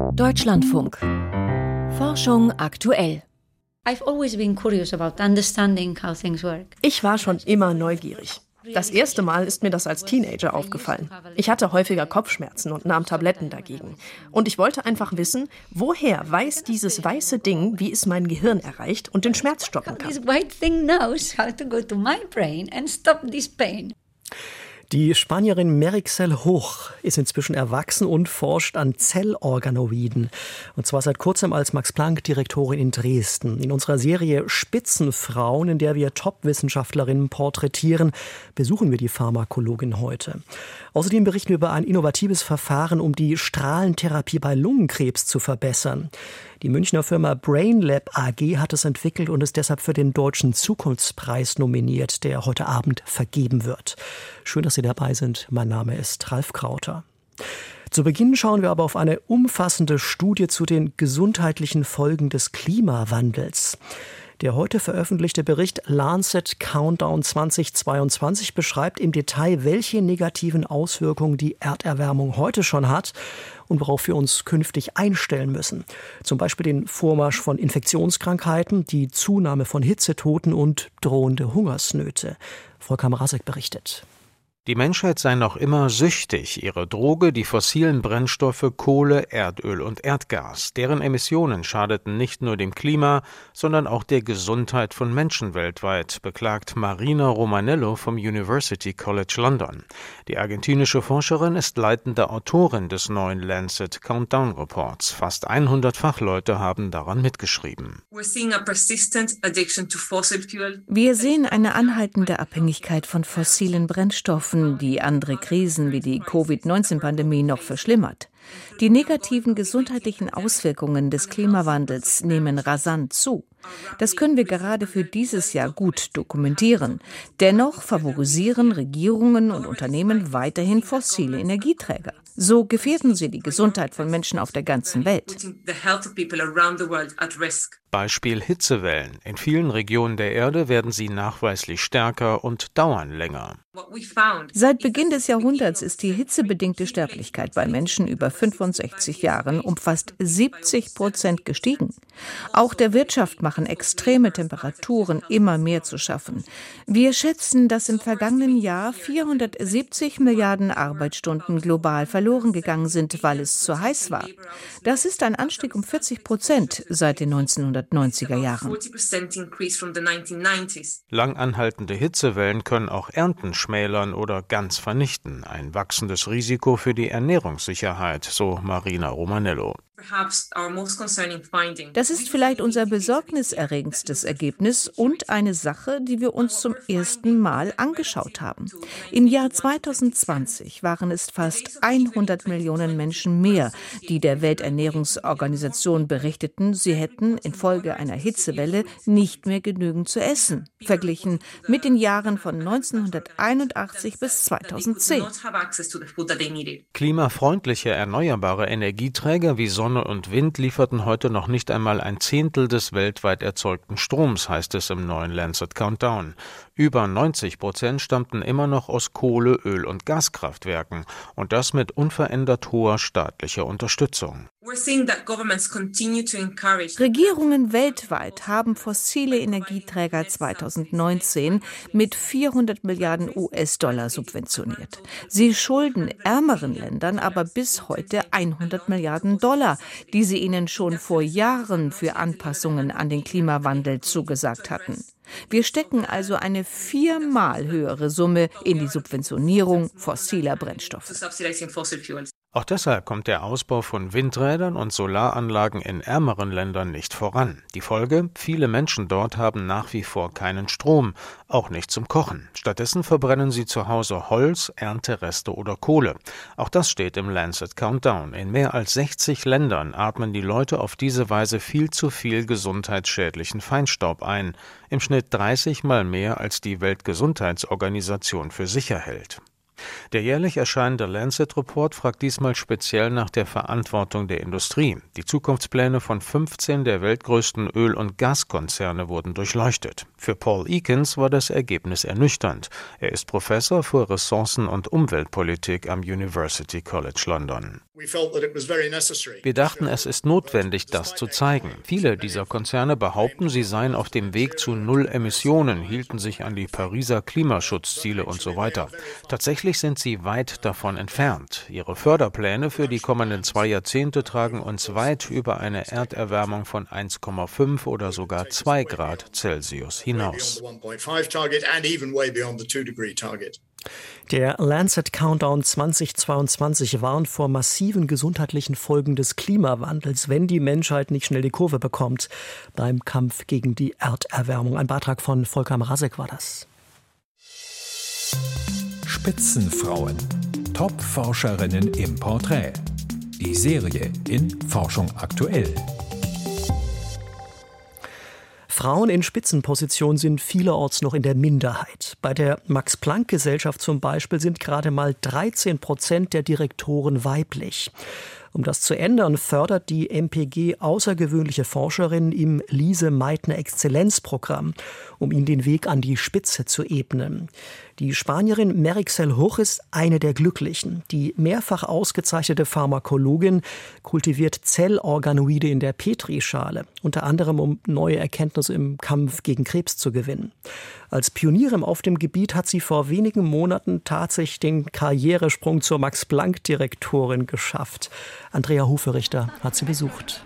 Deutschlandfunk. Forschung aktuell. Ich war schon immer neugierig. Das erste Mal ist mir das als Teenager aufgefallen. Ich hatte häufiger Kopfschmerzen und nahm Tabletten dagegen. Und ich wollte einfach wissen, woher weiß dieses weiße Ding, wie es mein Gehirn erreicht und den Schmerz stoppen kann. Die Spanierin Merixel Hoch ist inzwischen erwachsen und forscht an Zellorganoiden. Und zwar seit kurzem als Max-Planck-Direktorin in Dresden. In unserer Serie Spitzenfrauen, in der wir Top-Wissenschaftlerinnen porträtieren, besuchen wir die Pharmakologin heute. Außerdem berichten wir über ein innovatives Verfahren, um die Strahlentherapie bei Lungenkrebs zu verbessern. Die Münchner Firma BrainLab AG hat es entwickelt und ist deshalb für den Deutschen Zukunftspreis nominiert, der heute Abend vergeben wird. Schön, dass Sie dabei sind. Mein Name ist Ralf Krauter. Zu Beginn schauen wir aber auf eine umfassende Studie zu den gesundheitlichen Folgen des Klimawandels. Der heute veröffentlichte Bericht Lancet Countdown 2022 beschreibt im Detail, welche negativen Auswirkungen die Erderwärmung heute schon hat und worauf wir uns künftig einstellen müssen. Zum Beispiel den Vormarsch von Infektionskrankheiten, die Zunahme von Hitzetoten und drohende Hungersnöte. Volker Mrazek berichtet. Die Menschheit sei noch immer süchtig, ihre Droge die fossilen Brennstoffe Kohle, Erdöl und Erdgas. Deren Emissionen schadeten nicht nur dem Klima, sondern auch der Gesundheit von Menschen weltweit, beklagt Marina Romanello vom University College London. Die argentinische Forscherin ist leitende Autorin des neuen Lancet Countdown Reports. Fast 100 Fachleute haben daran mitgeschrieben. Wir sehen eine anhaltende Abhängigkeit von fossilen Brennstoffen Katastrophen, die andere Krisen wie die Covid-19-Pandemie noch verschlimmert. Die negativen gesundheitlichen Auswirkungen des Klimawandels nehmen rasant zu. Das können wir gerade für dieses Jahr gut dokumentieren. Dennoch favorisieren Regierungen und Unternehmen weiterhin fossile Energieträger. So gefährden sie die Gesundheit von Menschen auf der ganzen Welt. Beispiel Hitzewellen. In vielen Regionen der Erde werden sie nachweislich stärker und dauern länger. Seit Beginn des Jahrhunderts ist die hitzebedingte Sterblichkeit bei Menschen über 65 Jahren um fast 70 Prozent gestiegen. Auch der Wirtschaft machen extreme Temperaturen immer mehr zu schaffen. Wir schätzen, dass im vergangenen Jahr 470 Milliarden Arbeitsstunden global verloren gegangen sind, weil es zu heiß war. Das ist ein Anstieg um 40 Prozent seit den 1990er Jahren. Lang anhaltende Hitzewellen können auch Ernten schmälern oder ganz vernichten. Ein wachsendes Risiko für die Ernährungssicherheit, so Marina Romanello. Das ist vielleicht unser besorgniserregendstes Ergebnis und eine Sache, die wir uns zum ersten Mal angeschaut haben. Im Jahr 2020 waren es fast 100 Millionen Menschen mehr, die der Welternährungsorganisation berichteten, sie hätten infolge einer Hitzewelle nicht mehr genügend zu essen, verglichen mit den Jahren von 1981 bis 2010. Klimafreundliche erneuerbare Energieträger wie Sonne Sonne und Wind lieferten heute noch nicht einmal ein Zehntel des weltweit erzeugten Stroms, heißt es im neuen Lancet Countdown. Über 90 Prozent stammten immer noch aus Kohle, Öl und Gaskraftwerken und das mit unverändert hoher staatlicher Unterstützung. Regierungen weltweit haben fossile Energieträger 2019 mit 400 Milliarden US-Dollar subventioniert. Sie schulden ärmeren Ländern aber bis heute 100 Milliarden Dollar, die sie ihnen schon vor Jahren für Anpassungen an den Klimawandel zugesagt hatten. Wir stecken also eine viermal höhere Summe in die Subventionierung fossiler Brennstoffe. Auch deshalb kommt der Ausbau von Windrädern und Solaranlagen in ärmeren Ländern nicht voran. Die Folge? Viele Menschen dort haben nach wie vor keinen Strom, auch nicht zum Kochen. Stattdessen verbrennen sie zu Hause Holz, Erntereste oder Kohle. Auch das steht im Lancet Countdown. In mehr als 60 Ländern atmen die Leute auf diese Weise viel zu viel gesundheitsschädlichen Feinstaub ein, im Schnitt 30 mal mehr als die Weltgesundheitsorganisation für sicher hält. Der jährlich erscheinende Lancet Report fragt diesmal speziell nach der Verantwortung der Industrie. Die Zukunftspläne von 15 der weltgrößten Öl- und Gaskonzerne wurden durchleuchtet. Für Paul Eakins war das Ergebnis ernüchternd. Er ist Professor für Ressourcen- und Umweltpolitik am University College London. Wir dachten, es ist notwendig, das zu zeigen. Viele dieser Konzerne behaupten, sie seien auf dem Weg zu Null Emissionen, hielten sich an die Pariser Klimaschutzziele und so weiter. Tatsächlich sind sie weit davon entfernt. Ihre Förderpläne für die kommenden zwei Jahrzehnte tragen uns weit über eine Erderwärmung von 1,5 oder sogar 2 Grad Celsius hinaus. Der Lancet Countdown 2022 warnt vor massiven gesundheitlichen Folgen des Klimawandels, wenn die Menschheit nicht schnell die Kurve bekommt beim Kampf gegen die Erderwärmung. Ein Beitrag von Volker Mrazek war das. Spitzenfrauen. Top-Forscherinnen im Porträt. Die Serie in Forschung aktuell. Frauen in Spitzenpositionen sind vielerorts noch in der Minderheit. Bei der Max-Planck-Gesellschaft zum Beispiel sind gerade mal 13 Prozent der Direktoren weiblich. Um das zu ändern, fördert die MPG außergewöhnliche Forscherinnen im Lise Meitner Exzellenzprogramm, um ihnen den Weg an die Spitze zu ebnen. Die Spanierin Merixel Hoch ist eine der Glücklichen. Die mehrfach ausgezeichnete Pharmakologin kultiviert Zellorganoide in der Petrischale, unter anderem um neue Erkenntnisse im Kampf gegen Krebs zu gewinnen. Als Pionierin auf dem Gebiet hat sie vor wenigen Monaten tatsächlich den Karrieresprung zur Max-Planck-Direktorin geschafft. Andrea Huferichter hat sie besucht.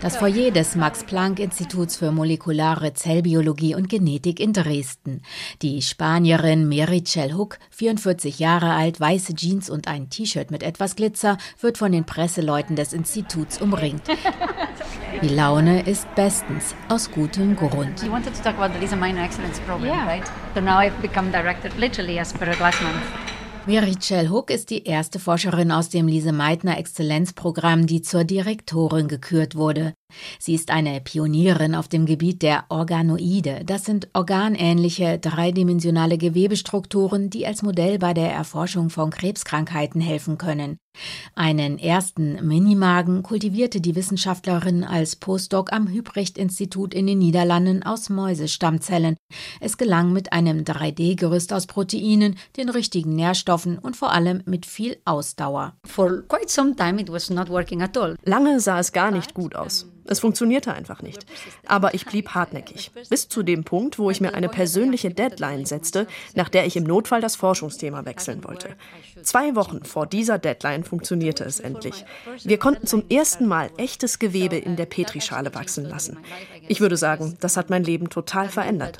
Das Foyer des Max-Planck-Instituts für molekulare Zellbiologie und Genetik in Dresden. Die Spanierin Merichel Hook, 44 Jahre alt, weiße Jeans und ein T-Shirt mit etwas Glitzer, wird von den Presseleuten des Instituts umringt. Die Laune ist bestens, aus gutem Grund. You wanted to talk about the Lisa Minor Excellence Program, yeah. right? So now I've become director literally as per last month. Merichel Hook ist die erste Forscherin aus dem Lise Meitner Exzellenzprogramm, die zur Direktorin gekürt wurde. Sie ist eine Pionierin auf dem Gebiet der Organoide. Das sind organähnliche, dreidimensionale Gewebestrukturen, die als Modell bei der Erforschung von Krebskrankheiten helfen können. Einen ersten Minimagen kultivierte die Wissenschaftlerin als Postdoc am Hübrecht-Institut in den Niederlanden aus Mäusestammzellen. Es gelang mit einem 3D-Gerüst aus Proteinen, den richtigen Nährstoffen und vor allem mit viel Ausdauer. Lange sah es gar nicht gut aus. Es funktionierte einfach nicht. Aber ich blieb hartnäckig. Bis zu dem Punkt, wo ich mir eine persönliche Deadline setzte, nach der ich im Notfall das Forschungsthema wechseln wollte. Zwei Wochen vor dieser Deadline funktionierte es endlich. Wir konnten zum ersten Mal echtes Gewebe in der Petrischale wachsen lassen. Ich würde sagen, das hat mein Leben total verändert.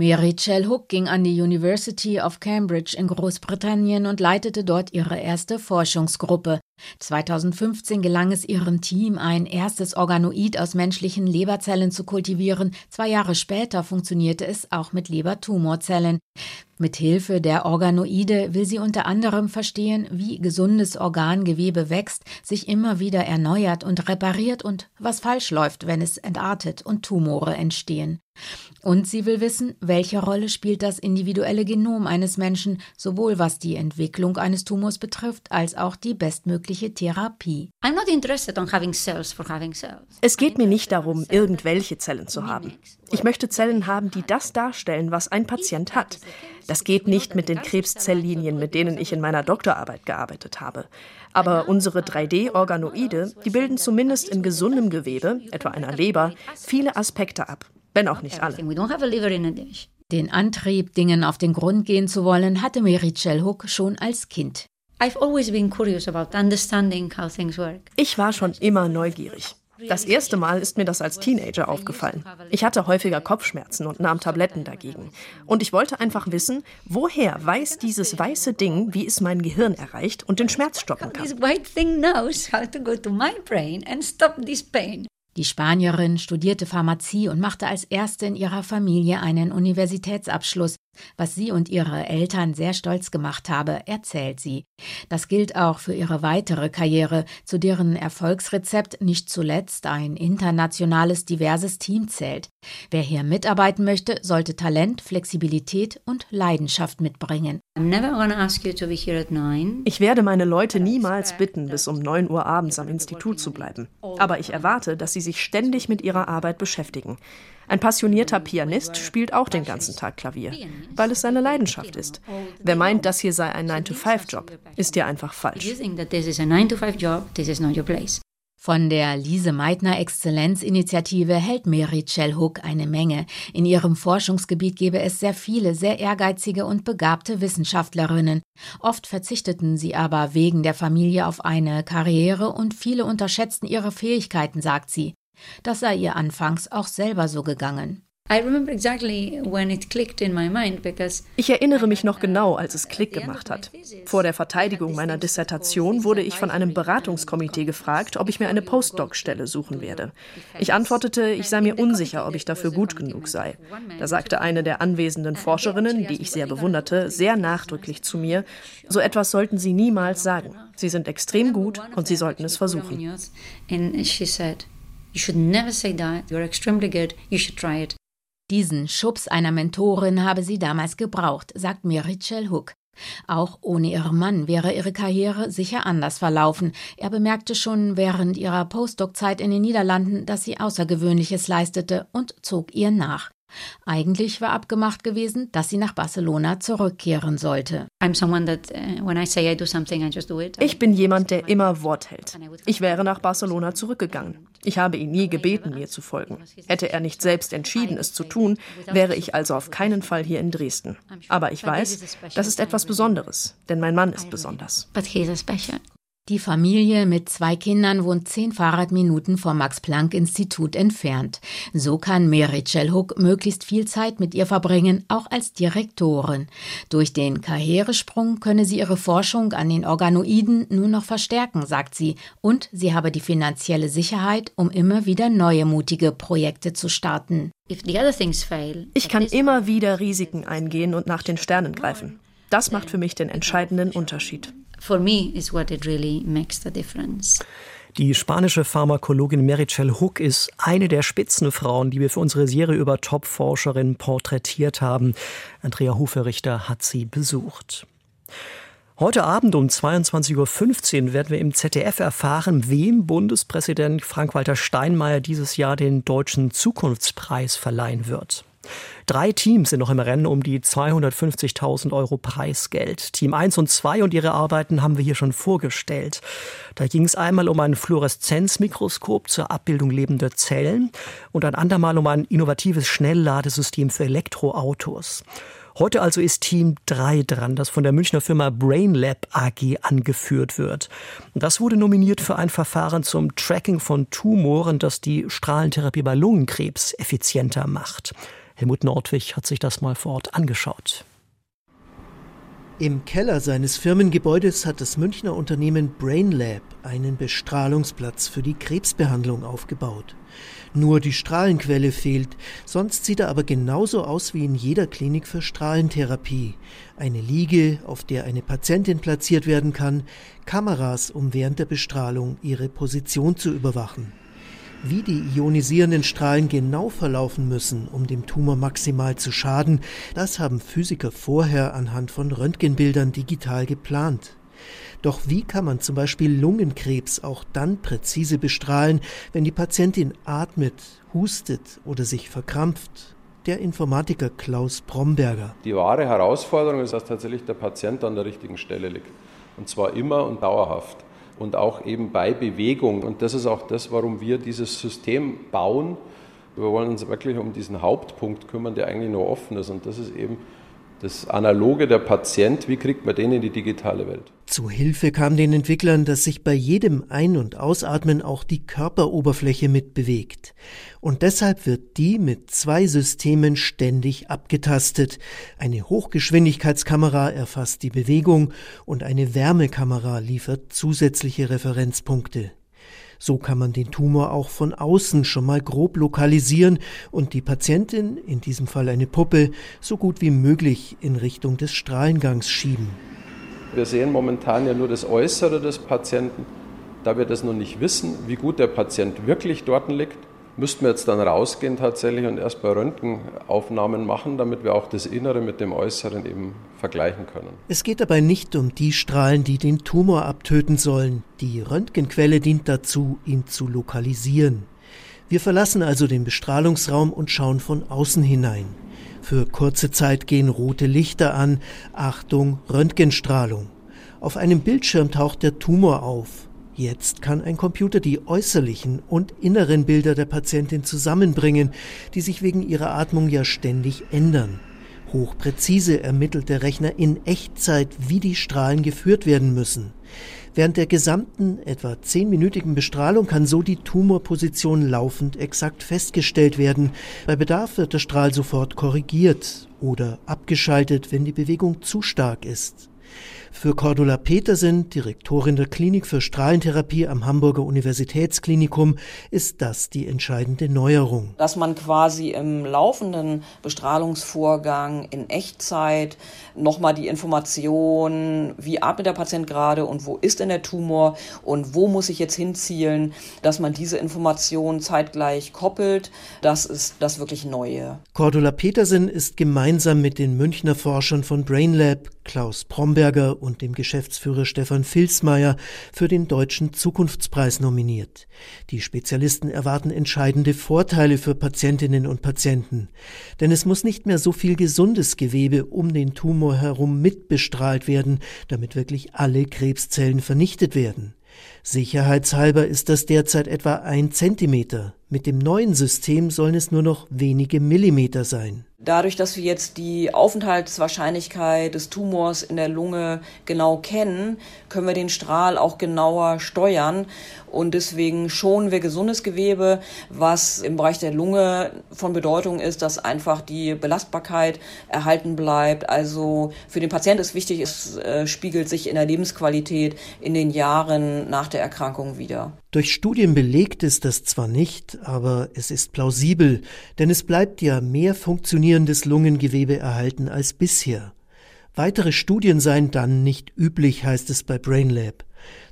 Mary Chell Hook ging an die University of Cambridge in Großbritannien und leitete dort ihre erste Forschungsgruppe. 2015 gelang es ihrem Team, ein erstes Organoid aus menschlichen Leberzellen zu kultivieren. Zwei Jahre später funktionierte es auch mit Lebertumorzellen. Mit Hilfe der Organoide will sie unter anderem verstehen, wie gesundes Organgewebe wächst, sich immer wieder erneuert und repariert und was falsch läuft, wenn es entartet und Tumore entstehen. Und sie will wissen, welche Rolle spielt das individuelle Genom eines Menschen, sowohl was die Entwicklung eines Tumors betrifft, als auch die bestmögliche Therapie. Es geht mir nicht darum, irgendwelche Zellen zu haben. Ich möchte Zellen haben, die das darstellen, was ein Patient hat. Das geht nicht mit den Krebszelllinien, mit denen ich in meiner Doktorarbeit gearbeitet habe. Aber unsere 3D-Organoide, die bilden zumindest in gesundem Gewebe, etwa einer Leber, viele Aspekte ab, wenn auch nicht alle. Den Antrieb, Dingen auf den Grund gehen zu wollen, hatte Mary Hook schon als Kind. Ich war schon immer neugierig. Das erste Mal ist mir das als Teenager aufgefallen. Ich hatte häufiger Kopfschmerzen und nahm Tabletten dagegen. Und ich wollte einfach wissen, woher weiß dieses weiße Ding, wie es mein Gehirn erreicht und den Schmerz stoppen kann. Die Spanierin studierte Pharmazie und machte als erste in ihrer Familie einen Universitätsabschluss. Was sie und ihre Eltern sehr stolz gemacht habe, erzählt sie. Das gilt auch für ihre weitere Karriere, zu deren Erfolgsrezept nicht zuletzt ein internationales diverses Team zählt. Wer hier mitarbeiten möchte, sollte Talent, Flexibilität und Leidenschaft mitbringen. Ich werde meine Leute niemals bitten, bis um 9 Uhr abends am Institut zu bleiben. Aber ich erwarte, dass sie sich ständig mit ihrer Arbeit beschäftigen. Ein passionierter Pianist spielt auch den ganzen Tag Klavier, weil es seine Leidenschaft ist. Wer meint, das hier sei ein 9-to-5-Job, ist ja einfach falsch. Von der Lise Meitner Exzellenzinitiative hält Mary Hook eine Menge. In ihrem Forschungsgebiet gebe es sehr viele, sehr ehrgeizige und begabte Wissenschaftlerinnen. Oft verzichteten sie aber wegen der Familie auf eine Karriere und viele unterschätzten ihre Fähigkeiten, sagt sie. Das sei ihr anfangs auch selber so gegangen. Ich erinnere mich noch genau, als es Klick gemacht hat. Vor der Verteidigung meiner Dissertation wurde ich von einem Beratungskomitee gefragt, ob ich mir eine Postdoc-Stelle suchen werde. Ich antwortete, ich sei mir unsicher, ob ich dafür gut genug sei. Da sagte eine der anwesenden Forscherinnen, die ich sehr bewunderte, sehr nachdrücklich zu mir, so etwas sollten Sie niemals sagen. Sie sind extrem gut und Sie sollten es versuchen. You should never say that. You're extremely good. You should try it. Diesen Schubs einer Mentorin habe sie damals gebraucht, sagt Mirichel Hook. Auch ohne ihren Mann wäre ihre Karriere sicher anders verlaufen. Er bemerkte schon während ihrer Postdoc-Zeit in den Niederlanden, dass sie Außergewöhnliches leistete und zog ihr nach. Eigentlich war abgemacht gewesen, dass sie nach Barcelona zurückkehren sollte. Uh, ich bin jemand, der immer Wort hält. Ich wäre nach Barcelona zurückgegangen. Ich habe ihn nie gebeten, mir zu folgen. Hätte er nicht selbst entschieden, es zu tun, wäre ich also auf keinen Fall hier in Dresden. Aber ich weiß, das ist etwas Besonderes, denn mein Mann ist besonders. Die Familie mit zwei Kindern wohnt zehn Fahrradminuten vom Max-Planck-Institut entfernt. So kann Merichel Hook möglichst viel Zeit mit ihr verbringen, auch als Direktorin. Durch den Karrieresprung könne sie ihre Forschung an den Organoiden nur noch verstärken, sagt sie, und sie habe die finanzielle Sicherheit, um immer wieder neue mutige Projekte zu starten. Ich kann immer wieder Risiken eingehen und nach den Sternen greifen. Das macht für mich den entscheidenden Unterschied for me is what it really makes the difference. Die spanische Pharmakologin Merichel Hook ist eine der Spitzenfrauen, die wir für unsere Serie über Top-Forscherinnen porträtiert haben. Andrea Huferichter hat sie besucht. Heute Abend um 22.15 Uhr werden wir im ZDF erfahren, wem Bundespräsident Frank-Walter Steinmeier dieses Jahr den Deutschen Zukunftspreis verleihen wird. Drei Teams sind noch im Rennen um die 250.000 Euro Preisgeld. Team 1 und 2 und ihre Arbeiten haben wir hier schon vorgestellt. Da ging es einmal um ein Fluoreszenzmikroskop zur Abbildung lebender Zellen und ein andermal um ein innovatives Schnellladesystem für Elektroautos. Heute also ist Team 3 dran, das von der Münchner Firma BrainLab AG angeführt wird. Das wurde nominiert für ein Verfahren zum Tracking von Tumoren, das die Strahlentherapie bei Lungenkrebs effizienter macht. Helmut Nordwig hat sich das mal vor Ort angeschaut. Im Keller seines Firmengebäudes hat das Münchner Unternehmen BrainLab einen Bestrahlungsplatz für die Krebsbehandlung aufgebaut. Nur die Strahlenquelle fehlt, sonst sieht er aber genauso aus wie in jeder Klinik für Strahlentherapie. Eine Liege, auf der eine Patientin platziert werden kann, Kameras, um während der Bestrahlung ihre Position zu überwachen. Wie die ionisierenden Strahlen genau verlaufen müssen, um dem Tumor maximal zu schaden, das haben Physiker vorher anhand von Röntgenbildern digital geplant. Doch wie kann man zum Beispiel Lungenkrebs auch dann präzise bestrahlen, wenn die Patientin atmet, hustet oder sich verkrampft? Der Informatiker Klaus Bromberger. Die wahre Herausforderung ist, dass tatsächlich der Patient an der richtigen Stelle liegt. Und zwar immer und dauerhaft. Und auch eben bei Bewegung. Und das ist auch das, warum wir dieses System bauen. Wir wollen uns wirklich um diesen Hauptpunkt kümmern, der eigentlich nur offen ist. Und das ist eben das Analoge der Patient, wie kriegt man den in die digitale Welt? Zu Hilfe kam den Entwicklern, dass sich bei jedem Ein- und Ausatmen auch die Körperoberfläche mitbewegt. Und deshalb wird die mit zwei Systemen ständig abgetastet. Eine Hochgeschwindigkeitskamera erfasst die Bewegung und eine Wärmekamera liefert zusätzliche Referenzpunkte. So kann man den Tumor auch von außen schon mal grob lokalisieren und die Patientin, in diesem Fall eine Puppe, so gut wie möglich in Richtung des Strahlengangs schieben. Wir sehen momentan ja nur das Äußere des Patienten. Da wir das noch nicht wissen, wie gut der Patient wirklich dort liegt, müssten wir jetzt dann rausgehen tatsächlich und erst bei Röntgenaufnahmen machen, damit wir auch das Innere mit dem Äußeren eben vergleichen können. Es geht dabei nicht um die Strahlen, die den Tumor abtöten sollen. Die Röntgenquelle dient dazu, ihn zu lokalisieren. Wir verlassen also den Bestrahlungsraum und schauen von außen hinein. Für kurze Zeit gehen rote Lichter an. Achtung, Röntgenstrahlung. Auf einem Bildschirm taucht der Tumor auf. Jetzt kann ein Computer die äußerlichen und inneren Bilder der Patientin zusammenbringen, die sich wegen ihrer Atmung ja ständig ändern. Hochpräzise ermittelt der Rechner in Echtzeit, wie die Strahlen geführt werden müssen. Während der gesamten, etwa zehnminütigen Bestrahlung kann so die Tumorposition laufend exakt festgestellt werden. Bei Bedarf wird der Strahl sofort korrigiert oder abgeschaltet, wenn die Bewegung zu stark ist. Für Cordula Petersen, Direktorin der Klinik für Strahlentherapie am Hamburger Universitätsklinikum, ist das die entscheidende Neuerung. Dass man quasi im laufenden Bestrahlungsvorgang in Echtzeit nochmal die Information, wie atmet der Patient gerade und wo ist denn der Tumor und wo muss ich jetzt hinzielen, dass man diese Information zeitgleich koppelt, das ist das wirklich Neue. Cordula Petersen ist gemeinsam mit den Münchner Forschern von BrainLab, Klaus Bromberger und dem Geschäftsführer Stefan Filsmeier für den Deutschen Zukunftspreis nominiert. Die Spezialisten erwarten entscheidende Vorteile für Patientinnen und Patienten. Denn es muss nicht mehr so viel gesundes Gewebe um den Tumor herum mitbestrahlt werden, damit wirklich alle Krebszellen vernichtet werden. Sicherheitshalber ist das derzeit etwa ein Zentimeter. Mit dem neuen System sollen es nur noch wenige Millimeter sein. Dadurch, dass wir jetzt die Aufenthaltswahrscheinlichkeit des Tumors in der Lunge genau kennen, können wir den Strahl auch genauer steuern. Und deswegen schonen wir gesundes Gewebe, was im Bereich der Lunge von Bedeutung ist, dass einfach die Belastbarkeit erhalten bleibt. Also für den Patienten ist wichtig, es äh, spiegelt sich in der Lebensqualität in den Jahren nach der Erkrankung wieder. Durch Studien belegt ist das zwar nicht, aber es ist plausibel, denn es bleibt ja mehr funktionierendes Lungengewebe erhalten als bisher. Weitere Studien seien dann nicht üblich, heißt es bei BrainLab.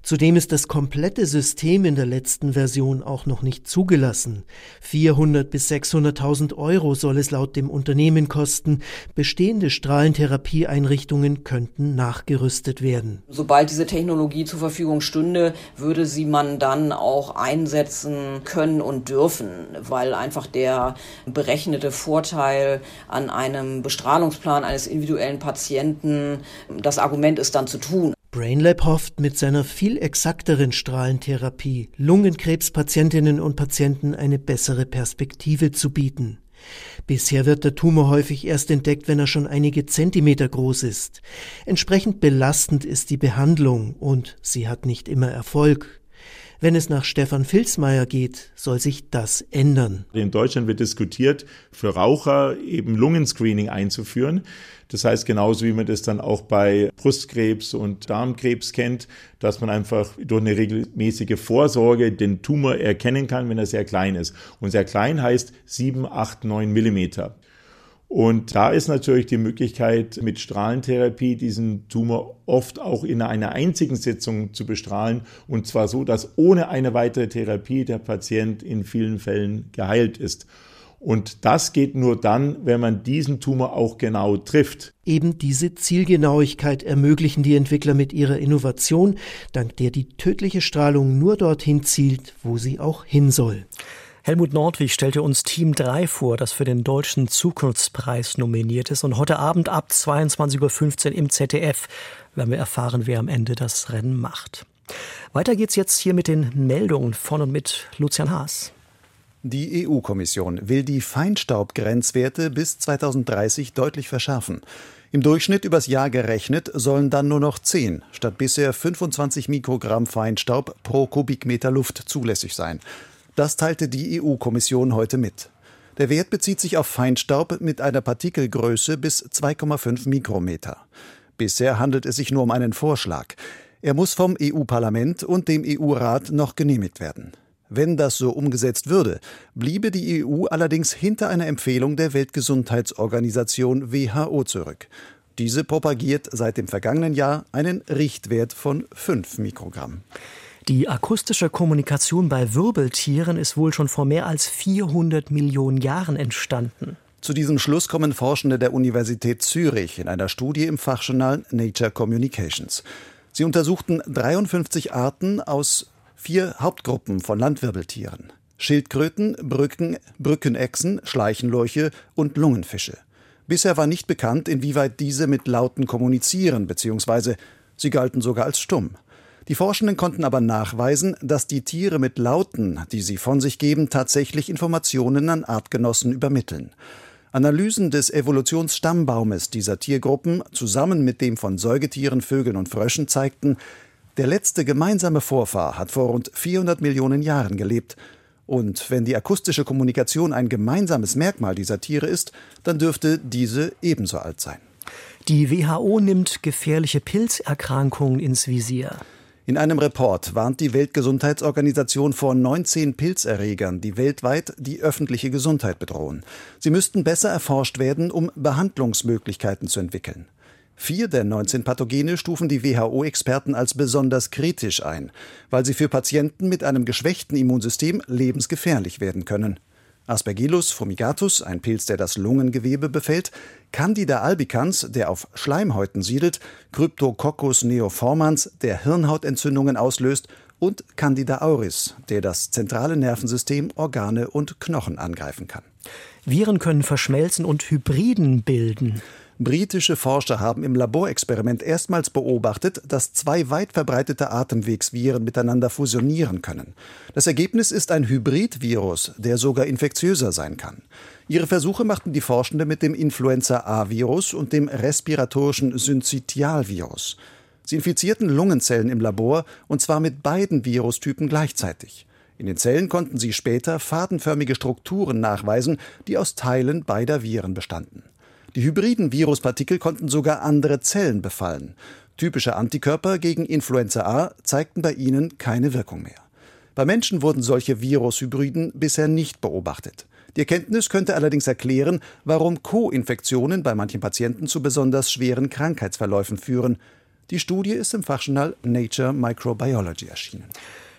Zudem ist das komplette System in der letzten Version auch noch nicht zugelassen. 400 bis 600.000 Euro soll es laut dem Unternehmen kosten. Bestehende Strahlentherapieeinrichtungen könnten nachgerüstet werden. Sobald diese Technologie zur Verfügung stünde, würde sie man dann auch einsetzen können und dürfen, weil einfach der berechnete Vorteil an einem Bestrahlungsplan eines individuellen Patienten das Argument ist dann zu tun. BrainLab hofft mit seiner viel exakteren Strahlentherapie Lungenkrebspatientinnen und Patienten eine bessere Perspektive zu bieten. Bisher wird der Tumor häufig erst entdeckt, wenn er schon einige Zentimeter groß ist. Entsprechend belastend ist die Behandlung und sie hat nicht immer Erfolg. Wenn es nach Stefan Filzmeier geht, soll sich das ändern. In Deutschland wird diskutiert, für Raucher eben Lungenscreening einzuführen. Das heißt, genauso wie man das dann auch bei Brustkrebs und Darmkrebs kennt, dass man einfach durch eine regelmäßige Vorsorge den Tumor erkennen kann, wenn er sehr klein ist. Und sehr klein heißt 7, 8, 9 Millimeter. Und da ist natürlich die Möglichkeit, mit Strahlentherapie diesen Tumor oft auch in einer einzigen Sitzung zu bestrahlen. Und zwar so, dass ohne eine weitere Therapie der Patient in vielen Fällen geheilt ist. Und das geht nur dann, wenn man diesen Tumor auch genau trifft. Eben diese Zielgenauigkeit ermöglichen die Entwickler mit ihrer Innovation, dank der die tödliche Strahlung nur dorthin zielt, wo sie auch hin soll. Helmut Nordwig stellte uns Team 3 vor, das für den Deutschen Zukunftspreis nominiert ist. Und heute Abend ab 22.15 Uhr im ZDF werden wir erfahren, wer am Ende das Rennen macht. Weiter geht's jetzt hier mit den Meldungen von und mit Lucian Haas. Die EU-Kommission will die Feinstaubgrenzwerte bis 2030 deutlich verschärfen. Im Durchschnitt übers Jahr gerechnet sollen dann nur noch 10 statt bisher 25 Mikrogramm Feinstaub pro Kubikmeter Luft zulässig sein. Das teilte die EU-Kommission heute mit. Der Wert bezieht sich auf Feinstaub mit einer Partikelgröße bis 2,5 Mikrometer. Bisher handelt es sich nur um einen Vorschlag. Er muss vom EU-Parlament und dem EU-Rat noch genehmigt werden. Wenn das so umgesetzt würde, bliebe die EU allerdings hinter einer Empfehlung der Weltgesundheitsorganisation WHO zurück. Diese propagiert seit dem vergangenen Jahr einen Richtwert von 5 Mikrogramm. Die akustische Kommunikation bei Wirbeltieren ist wohl schon vor mehr als 400 Millionen Jahren entstanden. Zu diesem Schluss kommen Forschende der Universität Zürich in einer Studie im Fachjournal Nature Communications. Sie untersuchten 53 Arten aus vier Hauptgruppen von Landwirbeltieren. Schildkröten, Brücken, Brückenechsen, Schleichenlurche und Lungenfische. Bisher war nicht bekannt, inwieweit diese mit Lauten kommunizieren, beziehungsweise sie galten sogar als stumm. Die Forschenden konnten aber nachweisen, dass die Tiere mit Lauten, die sie von sich geben, tatsächlich Informationen an Artgenossen übermitteln. Analysen des Evolutionsstammbaumes dieser Tiergruppen zusammen mit dem von Säugetieren, Vögeln und Fröschen zeigten, der letzte gemeinsame Vorfahr hat vor rund 400 Millionen Jahren gelebt. Und wenn die akustische Kommunikation ein gemeinsames Merkmal dieser Tiere ist, dann dürfte diese ebenso alt sein. Die WHO nimmt gefährliche Pilzerkrankungen ins Visier. In einem Report warnt die Weltgesundheitsorganisation vor 19 Pilzerregern, die weltweit die öffentliche Gesundheit bedrohen. Sie müssten besser erforscht werden, um Behandlungsmöglichkeiten zu entwickeln. Vier der 19 Pathogene stufen die WHO-Experten als besonders kritisch ein, weil sie für Patienten mit einem geschwächten Immunsystem lebensgefährlich werden können. Aspergillus fumigatus, ein Pilz, der das Lungengewebe befällt, Candida albicans, der auf Schleimhäuten siedelt, Cryptococcus neoformans, der Hirnhautentzündungen auslöst, und Candida auris, der das zentrale Nervensystem, Organe und Knochen angreifen kann. Viren können verschmelzen und Hybriden bilden. Britische Forscher haben im Laborexperiment erstmals beobachtet, dass zwei weit verbreitete Atemwegsviren miteinander fusionieren können. Das Ergebnis ist ein Hybridvirus, der sogar infektiöser sein kann. Ihre Versuche machten die Forschenden mit dem Influenza-A-Virus und dem respiratorischen Syncytialvirus. Sie infizierten Lungenzellen im Labor, und zwar mit beiden Virustypen gleichzeitig. In den Zellen konnten sie später fadenförmige Strukturen nachweisen, die aus Teilen beider Viren bestanden. Die hybriden Viruspartikel konnten sogar andere Zellen befallen. Typische Antikörper gegen Influenza A zeigten bei ihnen keine Wirkung mehr. Bei Menschen wurden solche Virushybriden bisher nicht beobachtet. Die Erkenntnis könnte allerdings erklären, warum Co-Infektionen bei manchen Patienten zu besonders schweren Krankheitsverläufen führen. Die Studie ist im Fachjournal Nature Microbiology erschienen.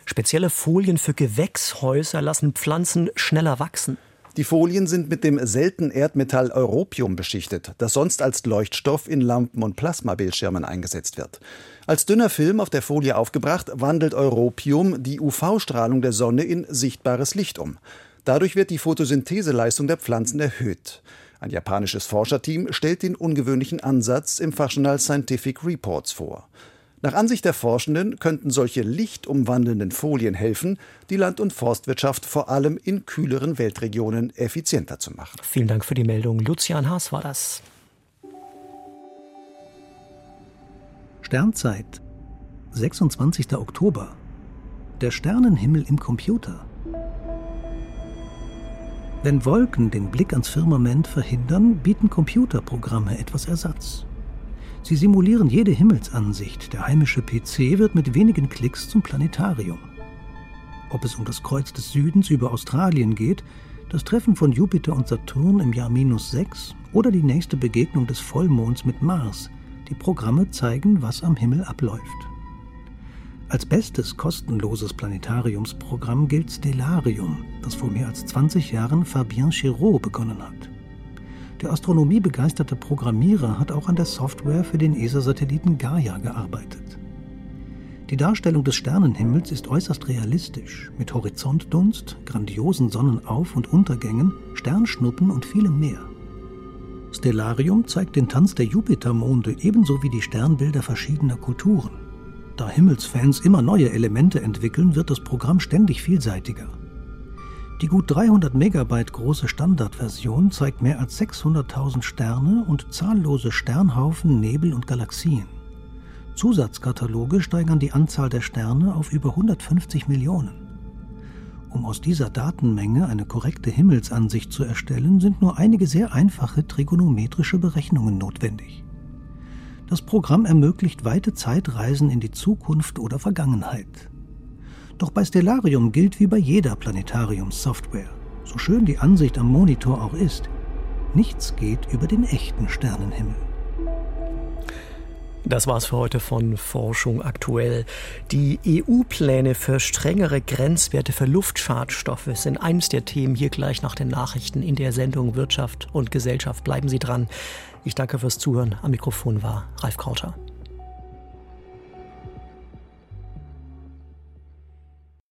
Spezielle Folien für Gewächshäuser lassen Pflanzen schneller wachsen. Die Folien sind mit dem seltenen Erdmetall Europium beschichtet, das sonst als Leuchtstoff in Lampen und Plasmabildschirmen eingesetzt wird. Als dünner Film auf der Folie aufgebracht, wandelt Europium die UV-Strahlung der Sonne in sichtbares Licht um. Dadurch wird die Photosyntheseleistung der Pflanzen erhöht. Ein japanisches Forscherteam stellt den ungewöhnlichen Ansatz im Fachjournal Scientific Reports vor. Nach Ansicht der Forschenden könnten solche lichtumwandelnden Folien helfen, die Land- und Forstwirtschaft vor allem in kühleren Weltregionen effizienter zu machen. Vielen Dank für die Meldung. Lucian Haas war das. Sternzeit, 26. Oktober. Der Sternenhimmel im Computer. Wenn Wolken den Blick ans Firmament verhindern, bieten Computerprogramme etwas Ersatz. Sie simulieren jede Himmelsansicht. Der heimische PC wird mit wenigen Klicks zum Planetarium. Ob es um das Kreuz des Südens über Australien geht, das Treffen von Jupiter und Saturn im Jahr minus 6 oder die nächste Begegnung des Vollmonds mit Mars, die Programme zeigen, was am Himmel abläuft. Als bestes kostenloses Planetariumsprogramm gilt Stellarium, das vor mehr als 20 Jahren Fabien Giraud begonnen hat. Der astronomiebegeisterte Programmierer hat auch an der Software für den ESA-Satelliten Gaia gearbeitet. Die Darstellung des Sternenhimmels ist äußerst realistisch, mit Horizontdunst, grandiosen Sonnenauf- und Untergängen, Sternschnuppen und vielem mehr. Stellarium zeigt den Tanz der Jupitermonde ebenso wie die Sternbilder verschiedener Kulturen. Da Himmelsfans immer neue Elemente entwickeln, wird das Programm ständig vielseitiger. Die gut 300 Megabyte große Standardversion zeigt mehr als 600.000 Sterne und zahllose Sternhaufen, Nebel und Galaxien. Zusatzkataloge steigern die Anzahl der Sterne auf über 150 Millionen. Um aus dieser Datenmenge eine korrekte Himmelsansicht zu erstellen, sind nur einige sehr einfache trigonometrische Berechnungen notwendig. Das Programm ermöglicht weite Zeitreisen in die Zukunft oder Vergangenheit. Doch bei Stellarium gilt wie bei jeder Planetariumssoftware, so schön die Ansicht am Monitor auch ist, nichts geht über den echten Sternenhimmel. Das war's für heute von Forschung aktuell. Die EU-Pläne für strengere Grenzwerte für Luftschadstoffe sind eines der Themen hier gleich nach den Nachrichten in der Sendung Wirtschaft und Gesellschaft. Bleiben Sie dran. Ich danke fürs Zuhören. Am Mikrofon war Ralf Krauter.